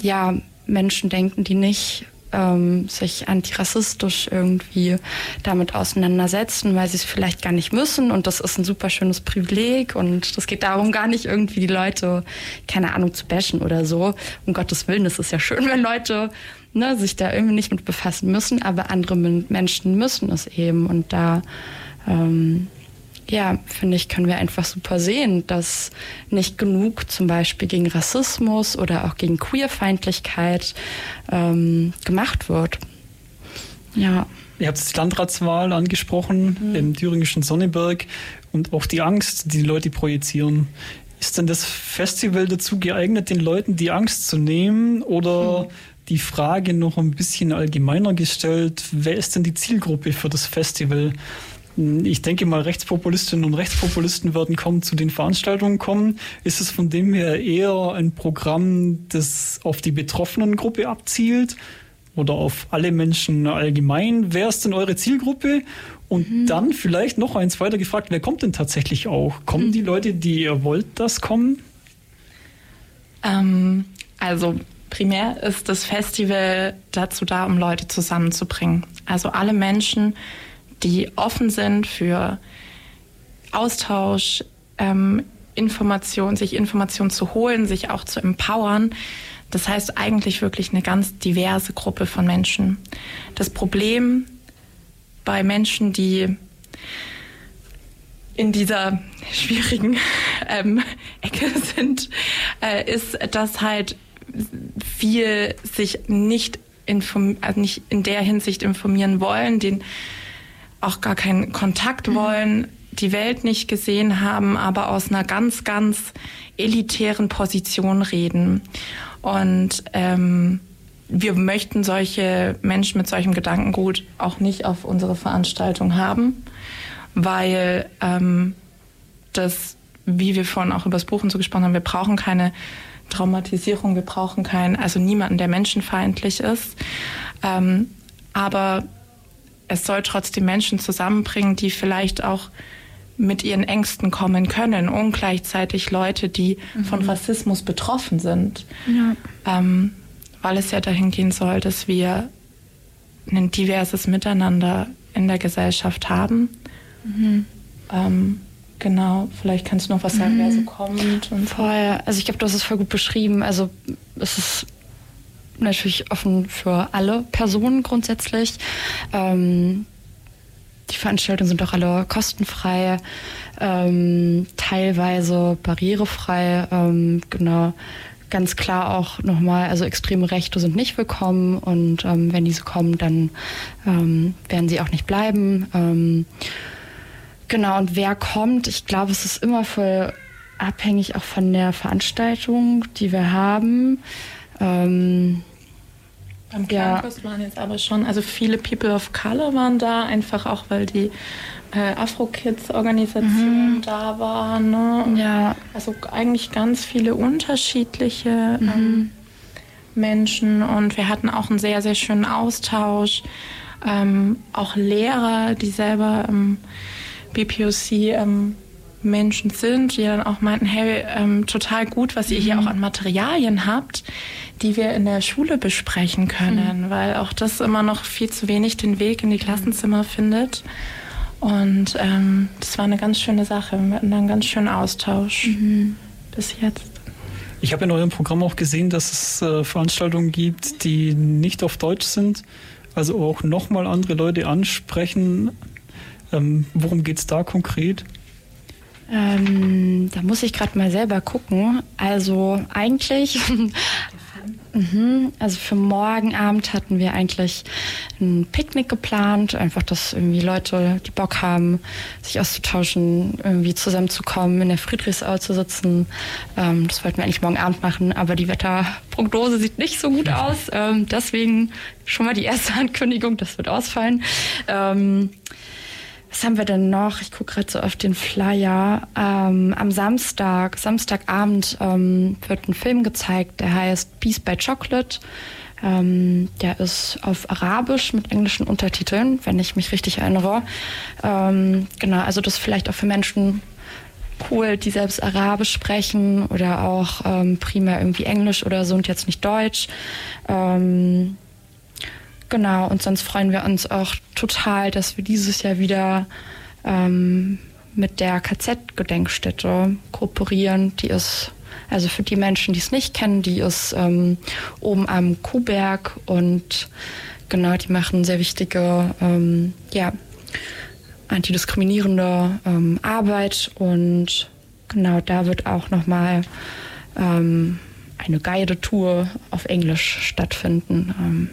ja Menschen denken, die nicht ähm, sich antirassistisch irgendwie damit auseinandersetzen, weil sie es vielleicht gar nicht müssen. Und das ist ein super schönes Privileg. Und das geht darum, gar nicht irgendwie die Leute, keine Ahnung, zu bashen oder so. Um Gottes Willen, es ist ja schön, wenn Leute ne, sich da irgendwie nicht mit befassen müssen, aber andere Menschen müssen es eben. Und da ähm, ja, finde ich, können wir einfach super sehen, dass nicht genug zum Beispiel gegen Rassismus oder auch gegen Queerfeindlichkeit ähm, gemacht wird. Ja. Ihr habt die Landratswahl angesprochen mhm. im thüringischen Sonneberg und auch die Angst, die die Leute projizieren. Ist denn das Festival dazu geeignet, den Leuten die Angst zu nehmen oder mhm. die Frage noch ein bisschen allgemeiner gestellt, wer ist denn die Zielgruppe für das Festival? Ich denke mal, Rechtspopulistinnen und Rechtspopulisten werden kaum zu den Veranstaltungen kommen. Ist es von dem her eher ein Programm, das auf die betroffenen Gruppe abzielt oder auf alle Menschen allgemein? Wer ist denn eure Zielgruppe? Und mhm. dann vielleicht noch eins weiter gefragt, wer kommt denn tatsächlich auch? Kommen mhm. die Leute, die ihr wollt, das kommen? Ähm, also primär ist das Festival dazu da, um Leute zusammenzubringen. Also alle Menschen, die offen sind für Austausch, ähm, Information, sich Informationen zu holen, sich auch zu empowern. Das heißt eigentlich wirklich eine ganz diverse Gruppe von Menschen. Das Problem bei Menschen, die in dieser schwierigen ähm, Ecke sind, äh, ist, dass halt viel sich nicht, inform also nicht in der Hinsicht informieren wollen, den auch gar keinen Kontakt wollen, die Welt nicht gesehen haben, aber aus einer ganz, ganz elitären Position reden. Und ähm, wir möchten solche Menschen mit solchem Gedankengut auch nicht auf unsere Veranstaltung haben, weil ähm, das, wie wir vorhin auch über das Buch und so gesprochen haben, wir brauchen keine Traumatisierung, wir brauchen keinen, also niemanden, der menschenfeindlich ist. Ähm, aber es soll trotzdem Menschen zusammenbringen, die vielleicht auch mit ihren Ängsten kommen können und gleichzeitig Leute, die mhm. von Rassismus betroffen sind. Ja. Ähm, weil es ja dahin gehen soll, dass wir ein diverses Miteinander in der Gesellschaft haben. Mhm. Ähm, genau, vielleicht kannst du noch was sagen, mhm. wer so kommt. Und Voll, also ich glaube, du hast es voll gut beschrieben. Also es ist natürlich offen für alle Personen grundsätzlich. Ähm, die Veranstaltungen sind auch alle kostenfrei, ähm, teilweise barrierefrei. Ähm, genau, ganz klar auch nochmal, also extreme Rechte sind nicht willkommen und ähm, wenn diese kommen, dann ähm, werden sie auch nicht bleiben. Ähm, genau, und wer kommt, ich glaube, es ist immer voll abhängig auch von der Veranstaltung, die wir haben. Ähm, beim Campus ja. waren jetzt aber schon, also viele People of Color waren da, einfach auch weil die äh, Afro-Kids-Organisation mhm. da war. Ne? Ja. Also eigentlich ganz viele unterschiedliche mhm. ähm, Menschen und wir hatten auch einen sehr, sehr schönen Austausch. Ähm, auch Lehrer, die selber ähm, BPOC Menschen sind, die dann auch meinten, hey, ähm, total gut, was ihr hier mhm. auch an Materialien habt, die wir in der Schule besprechen können, mhm. weil auch das immer noch viel zu wenig den Weg in die Klassenzimmer findet. Und ähm, das war eine ganz schöne Sache. Wir hatten einen ganz schönen Austausch mhm. bis jetzt. Ich habe in eurem Programm auch gesehen, dass es äh, Veranstaltungen gibt, die nicht auf Deutsch sind, also auch nochmal andere Leute ansprechen. Ähm, worum geht es da konkret? Ähm, da muss ich gerade mal selber gucken. Also eigentlich Mhm. Also für morgen Abend hatten wir eigentlich ein Picknick geplant, einfach, dass irgendwie Leute, die Bock haben, sich auszutauschen, irgendwie zusammenzukommen, in der Friedrichsau zu sitzen. Ähm, das wollten wir eigentlich morgen Abend machen, aber die Wetterprognose sieht nicht so gut aus. Ähm, deswegen schon mal die erste Ankündigung, das wird ausfallen. Ähm, was haben wir denn noch? Ich gucke gerade so auf den Flyer. Ähm, am Samstag, Samstagabend ähm, wird ein Film gezeigt, der heißt Peace by Chocolate. Ähm, der ist auf Arabisch mit englischen Untertiteln, wenn ich mich richtig erinnere. Ähm, genau, also das vielleicht auch für Menschen cool, die selbst Arabisch sprechen oder auch ähm, primär irgendwie Englisch oder so und jetzt nicht Deutsch. Genau, und sonst freuen wir uns auch total, dass wir dieses Jahr wieder ähm, mit der KZ-Gedenkstätte kooperieren. Die ist, also für die Menschen, die es nicht kennen, die ist ähm, oben am Kuhberg und genau, die machen sehr wichtige, ähm, ja, antidiskriminierende ähm, Arbeit und genau da wird auch nochmal ähm, eine Guidetour auf Englisch stattfinden. Ähm,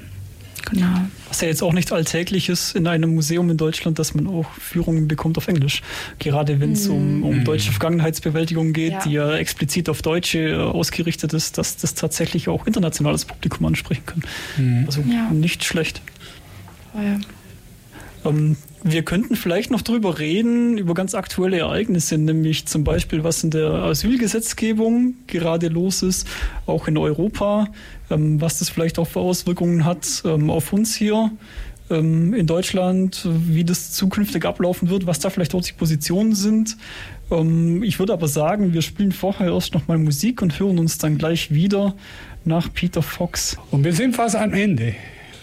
Genau. Was ja jetzt auch nicht alltäglich ist in einem Museum in Deutschland, dass man auch Führungen bekommt auf Englisch. Gerade wenn es um, um mhm. deutsche Vergangenheitsbewältigung geht, ja. die ja explizit auf Deutsche äh, ausgerichtet ist, dass das tatsächlich auch internationales Publikum ansprechen kann. Mhm. Also ja. nicht schlecht. Oh ja. Ähm, wir könnten vielleicht noch drüber reden, über ganz aktuelle Ereignisse, nämlich zum Beispiel, was in der Asylgesetzgebung gerade los ist, auch in Europa, ähm, was das vielleicht auch für Auswirkungen hat ähm, auf uns hier ähm, in Deutschland, wie das zukünftig ablaufen wird, was da vielleicht auch die Positionen sind. Ich würde aber sagen, wir spielen vorher erst nochmal Musik und hören uns dann gleich wieder nach Peter Fox. Und wir sind fast am Ende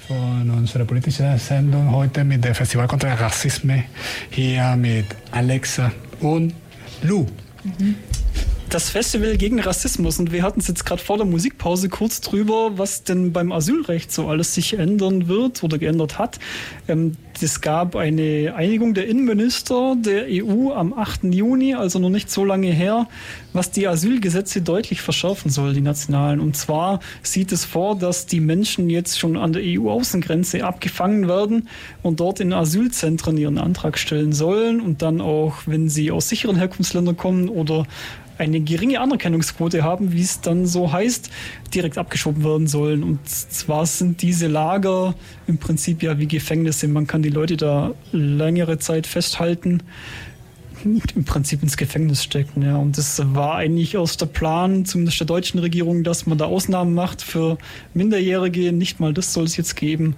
von unserer politischen Sendung heute mit dem Festival contra Rassismus hier mit Alexa und Lou. Das Festival gegen Rassismus und wir hatten es jetzt gerade vor der Musikpause kurz drüber, was denn beim Asylrecht so alles sich ändern wird oder geändert hat. Ähm, es gab eine Einigung der Innenminister der EU am 8. Juni, also noch nicht so lange her, was die Asylgesetze deutlich verschärfen soll, die nationalen. Und zwar sieht es vor, dass die Menschen jetzt schon an der EU-Außengrenze abgefangen werden und dort in Asylzentren ihren Antrag stellen sollen und dann auch, wenn sie aus sicheren Herkunftsländern kommen oder eine geringe Anerkennungsquote haben, wie es dann so heißt, direkt abgeschoben werden sollen. Und zwar sind diese Lager im Prinzip ja wie Gefängnisse. Man kann die Leute da längere Zeit festhalten im Prinzip ins Gefängnis stecken. Ja. Und das war eigentlich aus der Plan, zumindest der deutschen Regierung, dass man da Ausnahmen macht für Minderjährige. Nicht mal das soll es jetzt geben.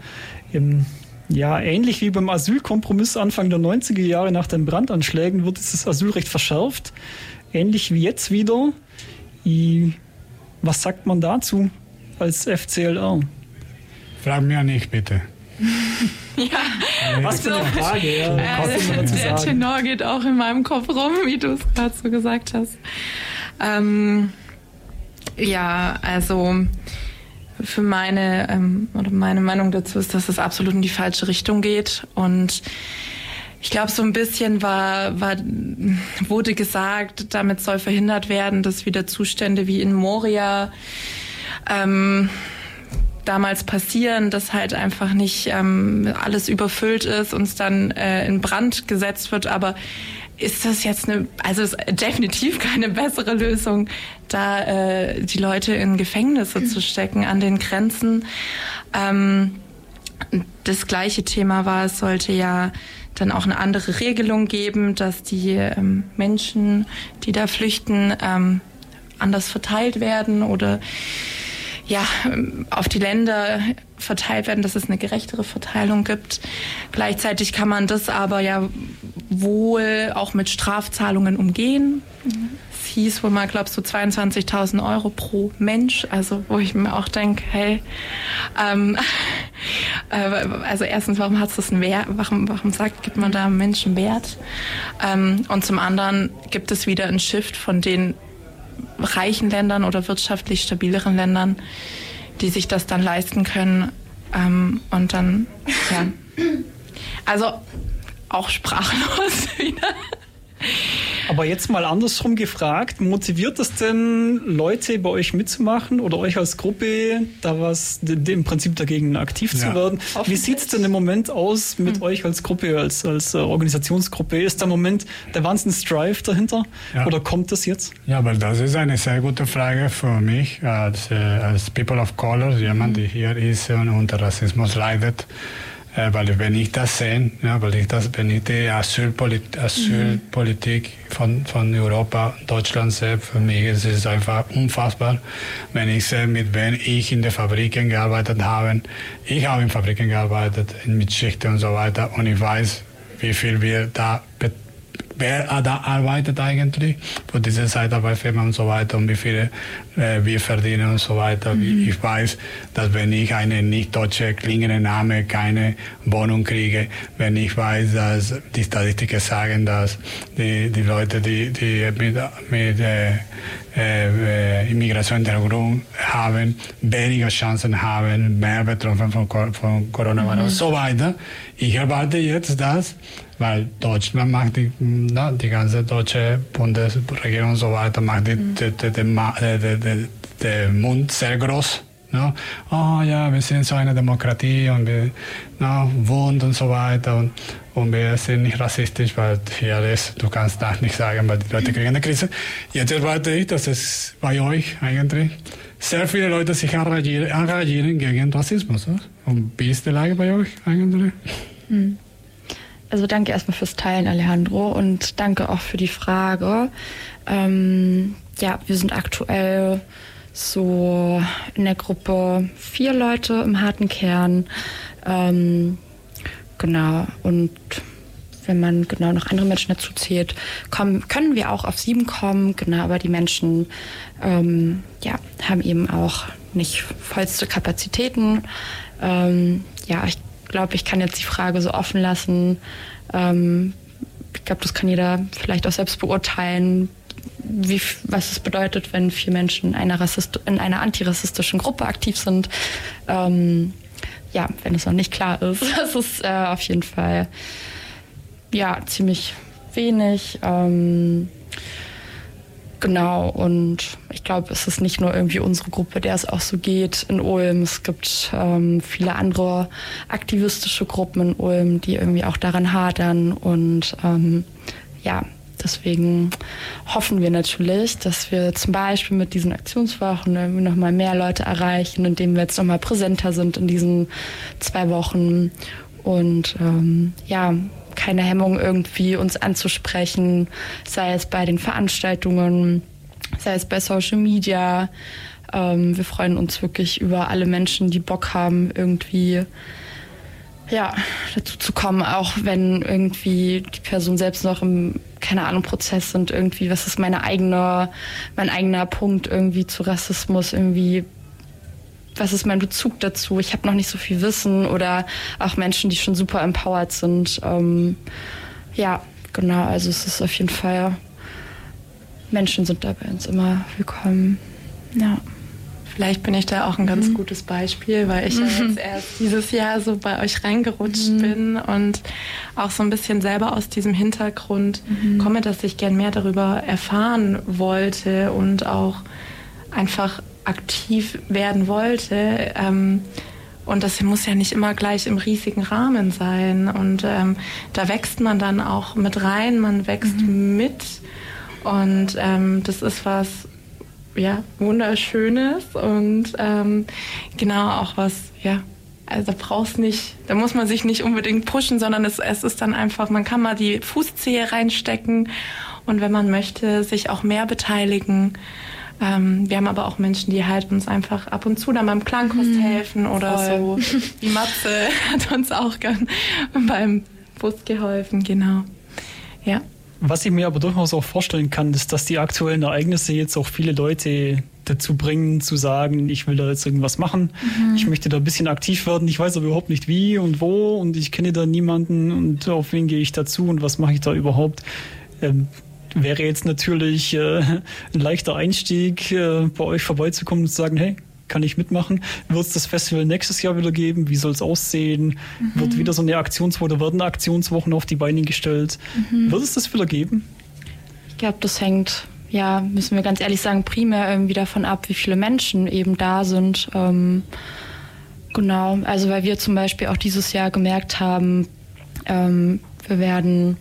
Im, ja, ähnlich wie beim Asylkompromiss Anfang der 90er Jahre nach den Brandanschlägen wird dieses Asylrecht verschärft ähnlich wie jetzt wieder. Was sagt man dazu als FCLR? Frag mir nicht, bitte. ja, was für eine Frage. Ja, äh, der Tenor geht auch in meinem Kopf rum, wie du es gerade so gesagt hast. Ähm, ja, also für meine ähm, oder meine Meinung dazu ist, dass es absolut in die falsche Richtung geht und ich glaube, so ein bisschen war, war, wurde gesagt, damit soll verhindert werden, dass wieder Zustände wie in Moria ähm, damals passieren, dass halt einfach nicht ähm, alles überfüllt ist und dann äh, in Brand gesetzt wird. Aber ist das jetzt eine, also ist definitiv keine bessere Lösung, da äh, die Leute in Gefängnisse zu stecken an den Grenzen. Ähm, das gleiche Thema war, es sollte ja dann auch eine andere Regelung geben, dass die ähm, Menschen, die da flüchten, ähm, anders verteilt werden oder ja, auf die Länder verteilt werden, dass es eine gerechtere Verteilung gibt. Gleichzeitig kann man das aber ja wohl auch mit Strafzahlungen umgehen. Mhm. Hieß wohl mal, glaube ich, so 22.000 Euro pro Mensch. Also wo ich mir auch denke, hey, ähm, äh, also erstens, warum hat es einen Wert? Warum, warum sagt, gibt man da Menschen Wert? Ähm, und zum anderen gibt es wieder einen Shift von den reichen Ländern oder wirtschaftlich stabileren Ländern, die sich das dann leisten können. Ähm, und dann, ja. Also auch sprachlos wieder. Aber jetzt mal andersrum gefragt, motiviert es denn Leute bei euch mitzumachen oder euch als Gruppe da was im Prinzip dagegen aktiv ja. zu werden? Wie sieht es denn im Moment aus mit hm. euch als Gruppe, als, als äh, Organisationsgruppe? Ist da im Moment der Wahnsinns-Drive dahinter ja. oder kommt das jetzt? Ja, weil das ist eine sehr gute Frage für mich als, äh, als People of Color, jemand, der hier ist und unter Rassismus leidet. Äh, weil wenn ich das sehe, ja, weil ich das, wenn ich die Asylpolit Asylpolitik von, von Europa, Deutschland sehe, für mich ist es einfach unfassbar. Wenn ich sehe, mit wem ich in den Fabriken gearbeitet habe, ich habe in Fabriken gearbeitet, mit Schichten und so weiter, und ich weiß, wie viel wir da bezahlen wer da arbeitet eigentlich für diese Zeitarbeitsfirma und so weiter und wie viel äh, wir verdienen und so weiter. Mhm. Ich weiß, dass wenn ich einen nicht deutsche klingende Name keine Wohnung kriege, wenn ich weiß, dass die Statistiken sagen, dass die, die Leute, die, die mit, mit äh, äh, Immigrationshintergrund haben, weniger Chancen haben, mehr betroffen von, von Coronavirus mhm. und so weiter. Ich erwarte jetzt das, weil Deutschland macht die, na, die ganze deutsche Bundesregierung und so weiter, macht den mhm. Mund sehr groß. No? Oh ja, wir sind so eine Demokratie und wir no, wohnt und so weiter und, und wir sind nicht rassistisch, weil hier ist, du kannst das nicht sagen, weil die Leute kriegen eine Krise. Jetzt erwarte ich, dass es bei euch eigentlich sehr viele Leute sich engagieren, engagieren gegen Rassismus. Oder? Und wie ist die Lage bei euch eigentlich? Hm. Also danke erstmal fürs Teilen, Alejandro, und danke auch für die Frage. Ähm, ja, wir sind aktuell so in der Gruppe vier Leute im harten Kern. Ähm, genau, und wenn man genau noch andere Menschen dazu zählt, kommen, können wir auch auf sieben kommen. Genau, aber die Menschen ähm, ja, haben eben auch nicht vollste Kapazitäten. Ähm, ja, ich glaube, ich kann jetzt die Frage so offen lassen. Ähm, ich glaube, das kann jeder vielleicht auch selbst beurteilen, wie, was es bedeutet, wenn vier Menschen in einer, Rassist in einer antirassistischen Gruppe aktiv sind. Ähm, ja, wenn es noch nicht klar ist, das ist äh, auf jeden Fall ja ziemlich wenig. Ähm, Genau, und ich glaube, es ist nicht nur irgendwie unsere Gruppe, der es auch so geht in Ulm. Es gibt ähm, viele andere aktivistische Gruppen in Ulm, die irgendwie auch daran hadern. Und ähm, ja, deswegen hoffen wir natürlich, dass wir zum Beispiel mit diesen Aktionswochen irgendwie nochmal mehr Leute erreichen, indem wir jetzt nochmal präsenter sind in diesen zwei Wochen. Und ähm, ja, keine Hemmung irgendwie uns anzusprechen, sei es bei den Veranstaltungen, sei es bei Social Media. Ähm, wir freuen uns wirklich über alle Menschen, die Bock haben, irgendwie ja, dazu zu kommen, auch wenn irgendwie die Person selbst noch im, keine Ahnung, Prozess sind, irgendwie, was ist meine eigene, mein eigener Punkt irgendwie zu Rassismus, irgendwie was ist mein Bezug dazu? Ich habe noch nicht so viel Wissen oder auch Menschen, die schon super empowered sind. Ähm, ja, genau, also es ist auf jeden Fall, Menschen sind da bei uns immer willkommen. Ja. Vielleicht bin ich da auch ein ganz mhm. gutes Beispiel, weil ich mhm. ja jetzt erst dieses Jahr so bei euch reingerutscht mhm. bin und auch so ein bisschen selber aus diesem Hintergrund mhm. komme, dass ich gern mehr darüber erfahren wollte und auch einfach aktiv werden wollte. Ähm, und das muss ja nicht immer gleich im riesigen Rahmen sein. Und ähm, da wächst man dann auch mit rein, man wächst mhm. mit. Und ähm, das ist was, ja, wunderschönes und ähm, genau auch was, ja, also da brauchst nicht, da muss man sich nicht unbedingt pushen, sondern es, es ist dann einfach, man kann mal die Fußzehe reinstecken und wenn man möchte, sich auch mehr beteiligen. Ähm, wir haben aber auch Menschen, die halt uns einfach ab und zu dann beim Klangkurs mhm. helfen oder Voll. so. Die Matze hat uns auch gern beim Bus geholfen, genau. Ja. Was ich mir aber durchaus auch vorstellen kann, ist, dass die aktuellen Ereignisse jetzt auch viele Leute dazu bringen, zu sagen, ich will da jetzt irgendwas machen, mhm. ich möchte da ein bisschen aktiv werden, ich weiß aber überhaupt nicht wie und wo und ich kenne da niemanden und auf wen gehe ich dazu und was mache ich da überhaupt. Ähm, wäre jetzt natürlich äh, ein leichter Einstieg, äh, bei euch vorbeizukommen und zu sagen, hey, kann ich mitmachen? Wird es das Festival nächstes Jahr wieder geben? Wie soll es aussehen? Mhm. Wird wieder so eine Aktionswoche oder werden Aktionswochen auf die Beine gestellt? Mhm. Wird es das wieder geben? Ich glaube, das hängt, ja, müssen wir ganz ehrlich sagen, primär irgendwie davon ab, wie viele Menschen eben da sind. Ähm, genau, also weil wir zum Beispiel auch dieses Jahr gemerkt haben, ähm, wir werden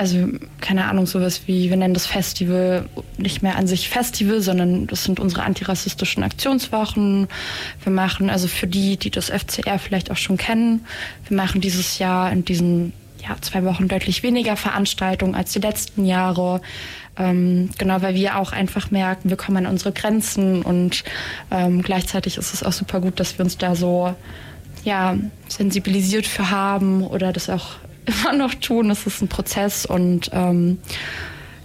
also keine Ahnung, sowas wie, wir nennen das Festival nicht mehr an sich Festival, sondern das sind unsere antirassistischen Aktionswochen. Wir machen, also für die, die das FCR vielleicht auch schon kennen, wir machen dieses Jahr in diesen ja, zwei Wochen deutlich weniger Veranstaltungen als die letzten Jahre. Ähm, genau, weil wir auch einfach merken, wir kommen an unsere Grenzen und ähm, gleichzeitig ist es auch super gut, dass wir uns da so ja, sensibilisiert für haben oder das auch immer noch tun. Es ist ein Prozess und ähm,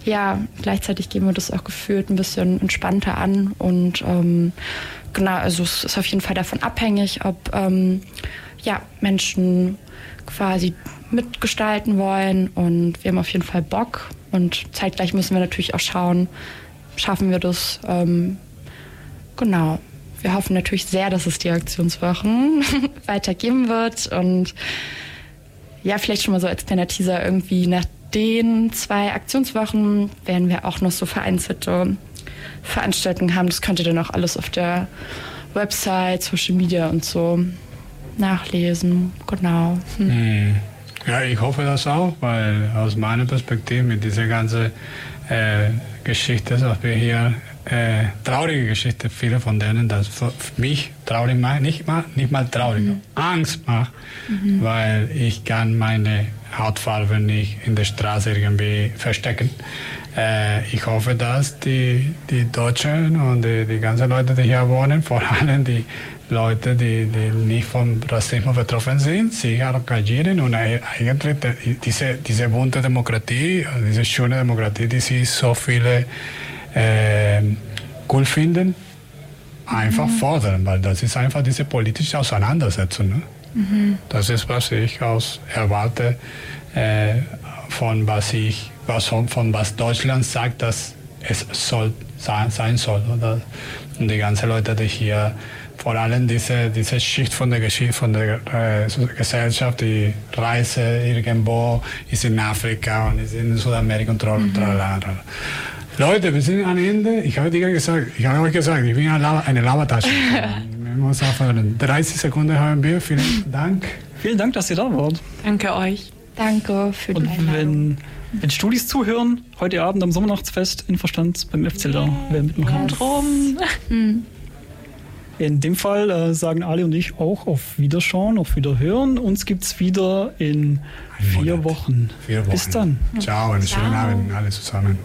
ja, gleichzeitig gehen wir das auch gefühlt ein bisschen entspannter an und ähm, genau, also es ist auf jeden Fall davon abhängig, ob ähm, ja, Menschen quasi mitgestalten wollen und wir haben auf jeden Fall Bock und zeitgleich müssen wir natürlich auch schauen, schaffen wir das. Ähm, genau. Wir hoffen natürlich sehr, dass es die Aktionswochen weitergeben wird und ja, vielleicht schon mal so als kleiner Teaser irgendwie nach den zwei Aktionswochen werden wir auch noch so vereinzelte Veranstaltungen haben. Das könnt ihr dann auch alles auf der Website, Social Media und so nachlesen. Genau. Hm. Ja, ich hoffe das auch, weil aus meiner Perspektive mit dieser ganzen äh, Geschichte, was wir hier äh, traurige Geschichte, viele von denen, das für mich traurig macht, nicht mal, nicht mal traurig, mhm. Angst macht, mhm. weil ich kann meine Hautfarbe nicht in der Straße irgendwie verstecken. Äh, ich hoffe, dass die, die Deutschen und die, die ganzen Leute, die hier wohnen, vor allem die Leute, die, die nicht vom Rassismus betroffen sind, sich engagieren und eigentlich diese, diese bunte Demokratie, diese schöne Demokratie, die sie so viele äh, cool finden, einfach mhm. fordern, weil das ist einfach diese politische Auseinandersetzung. Ne? Mhm. Das ist, was ich aus erwarte äh, von was ich, was von was Deutschland sagt, dass es soll sein, sein soll. Oder? Und die ganzen Leute, die hier vor allem diese, diese Schicht von der Geschichte, von der äh, Gesellschaft, die Reise irgendwo, ist in Afrika und ist in Südamerika und tralala. Mhm. Tralala. Leute, wir sind am Ende. Ich habe dir gesagt, ich habe euch gesagt, ich bin eine Lavatasche. wir müssen aufhören. 30 Sekunden haben wir. Vielen Dank. Vielen Dank, dass ihr da wart. Danke euch. Danke für die Und wenn, wenn Studis zuhören, heute Abend am Sommernachtsfest in Verstand beim FC da, wer mitmachen drum. In dem Fall äh, sagen Ali und ich auch auf Wiederschauen, auf Wiederhören. Uns gibt es wieder in vier Wochen. vier Wochen. Bis dann. Ciao, einen schönen Abend alle zusammen.